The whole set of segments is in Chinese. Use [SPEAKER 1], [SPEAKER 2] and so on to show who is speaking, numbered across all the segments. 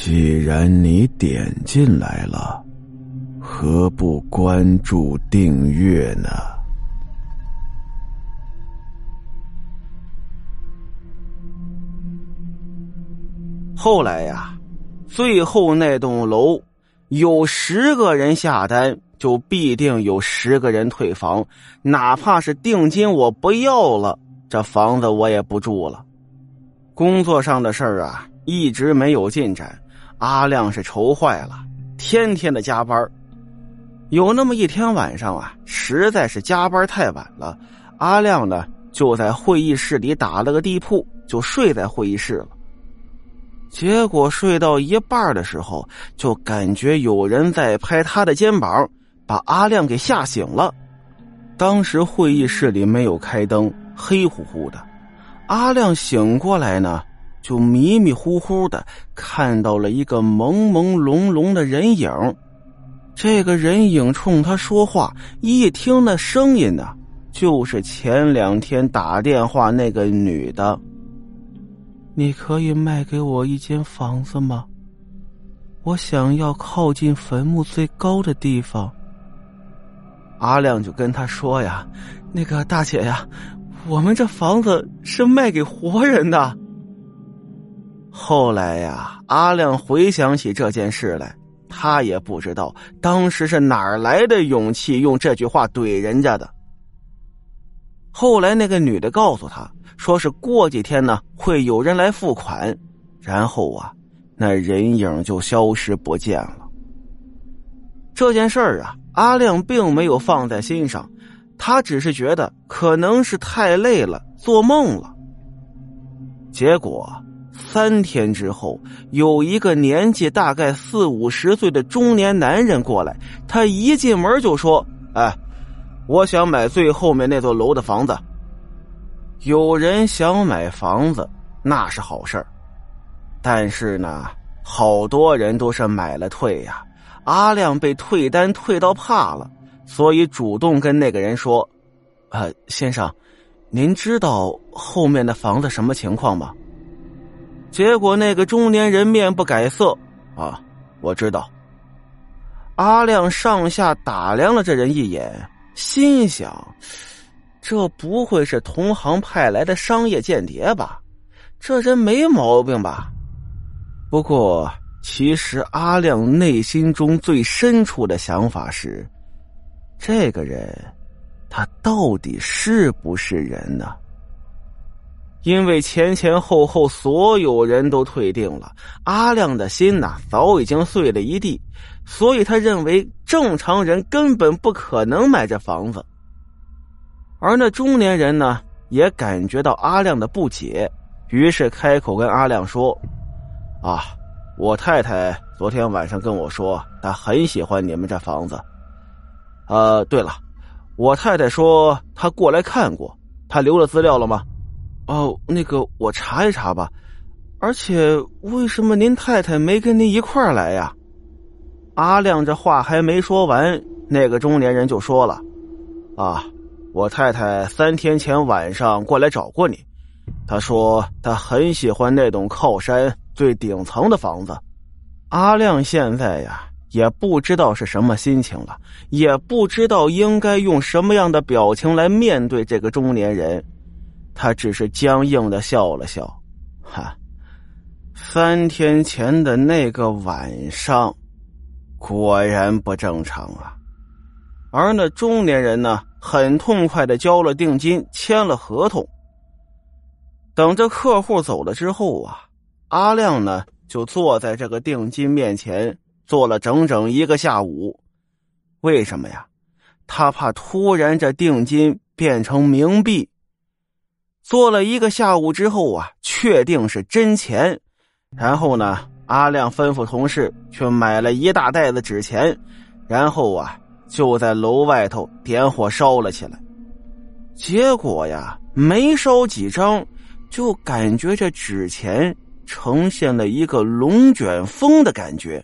[SPEAKER 1] 既然你点进来了，何不关注订阅呢？
[SPEAKER 2] 后来呀，最后那栋楼有十个人下单，就必定有十个人退房，哪怕是定金我不要了，这房子我也不住了。工作上的事儿啊，一直没有进展，阿亮是愁坏了，天天的加班。有那么一天晚上啊，实在是加班太晚了，阿亮呢就在会议室里打了个地铺，就睡在会议室了。结果睡到一半的时候，就感觉有人在拍他的肩膀，把阿亮给吓醒了。当时会议室里没有开灯，黑乎乎的。阿亮醒过来呢，就迷迷糊糊的看到了一个朦朦胧胧的人影。这个人影冲他说话，一听那声音呢，就是前两天打电话那个女的。你可以卖给我一间房子吗？我想要靠近坟墓最高的地方。阿亮就跟他说呀：“那个大姐呀。”我们这房子是卖给活人的。后来呀，阿亮回想起这件事来，他也不知道当时是哪儿来的勇气用这句话怼人家的。后来那个女的告诉他，说是过几天呢会有人来付款，然后啊，那人影就消失不见了。这件事儿啊，阿亮并没有放在心上。他只是觉得可能是太累了，做梦了。结果三天之后，有一个年纪大概四五十岁的中年男人过来，他一进门就说：“哎，我想买最后面那座楼的房子。”有人想买房子，那是好事但是呢，好多人都是买了退呀。阿亮被退单退到怕了。所以主动跟那个人说：“呃，先生，您知道后面的房子什么情况吗？”结果那个中年人面不改色：“啊，我知道。”阿亮上下打量了这人一眼，心想：“这不会是同行派来的商业间谍吧？这人没毛病吧？”不过，其实阿亮内心中最深处的想法是。这个人，他到底是不是人呢？因为前前后后所有人都退定了，阿亮的心呐早已经碎了一地，所以他认为正常人根本不可能买这房子。而那中年人呢，也感觉到阿亮的不解，于是开口跟阿亮说：“啊，我太太昨天晚上跟我说，她很喜欢你们这房子。”呃，对了，我太太说她过来看过，她留了资料了吗？哦，那个我查一查吧。而且为什么您太太没跟您一块儿来呀？阿亮这话还没说完，那个中年人就说了：“啊，我太太三天前晚上过来找过你，她说她很喜欢那栋靠山最顶层的房子。”阿亮现在呀。也不知道是什么心情了，也不知道应该用什么样的表情来面对这个中年人，他只是僵硬的笑了笑，哈，三天前的那个晚上，果然不正常啊。而那中年人呢，很痛快的交了定金，签了合同。等着客户走了之后啊，阿亮呢就坐在这个定金面前。坐了整整一个下午，为什么呀？他怕突然这定金变成冥币。做了一个下午之后啊，确定是真钱，然后呢，阿亮吩咐同事去买了一大袋子纸钱，然后啊，就在楼外头点火烧了起来。结果呀，没烧几张，就感觉这纸钱呈现了一个龙卷风的感觉。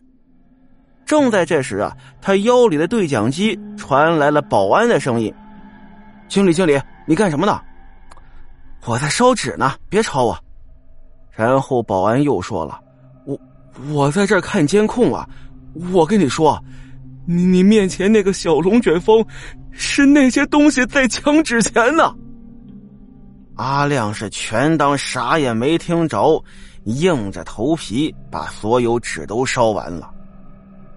[SPEAKER 2] 正在这时啊，他腰里的对讲机传来了保安的声音：“经理，经理，你干什么呢？我在烧纸呢，别吵我。”然后保安又说了：“我我在这儿看监控啊，我跟你说，你你面前那个小龙卷风，是那些东西在抢纸钱呢。阿亮是全当啥也没听着，硬着头皮把所有纸都烧完了。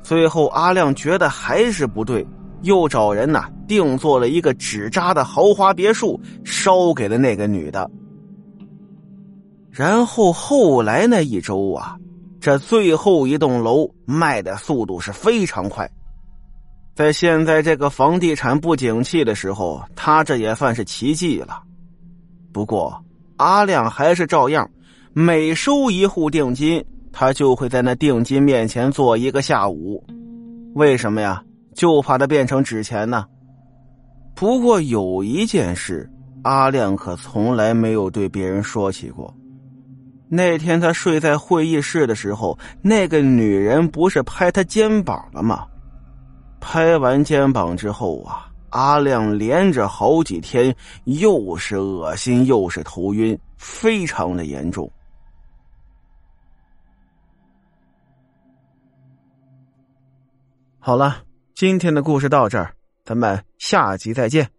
[SPEAKER 2] 最后，阿亮觉得还是不对，又找人呐定做了一个纸扎的豪华别墅，烧给了那个女的。然后后来那一周啊，这最后一栋楼卖的速度是非常快。在现在这个房地产不景气的时候，他这也算是奇迹了。不过，阿亮还是照样，每收一户定金，他就会在那定金面前坐一个下午。为什么呀？就怕它变成纸钱呢。不过有一件事，阿亮可从来没有对别人说起过。那天他睡在会议室的时候，那个女人不是拍他肩膀了吗？拍完肩膀之后啊。阿亮连着好几天，又是恶心又是头晕，非常的严重。好了，今天的故事到这儿，咱们下集再见。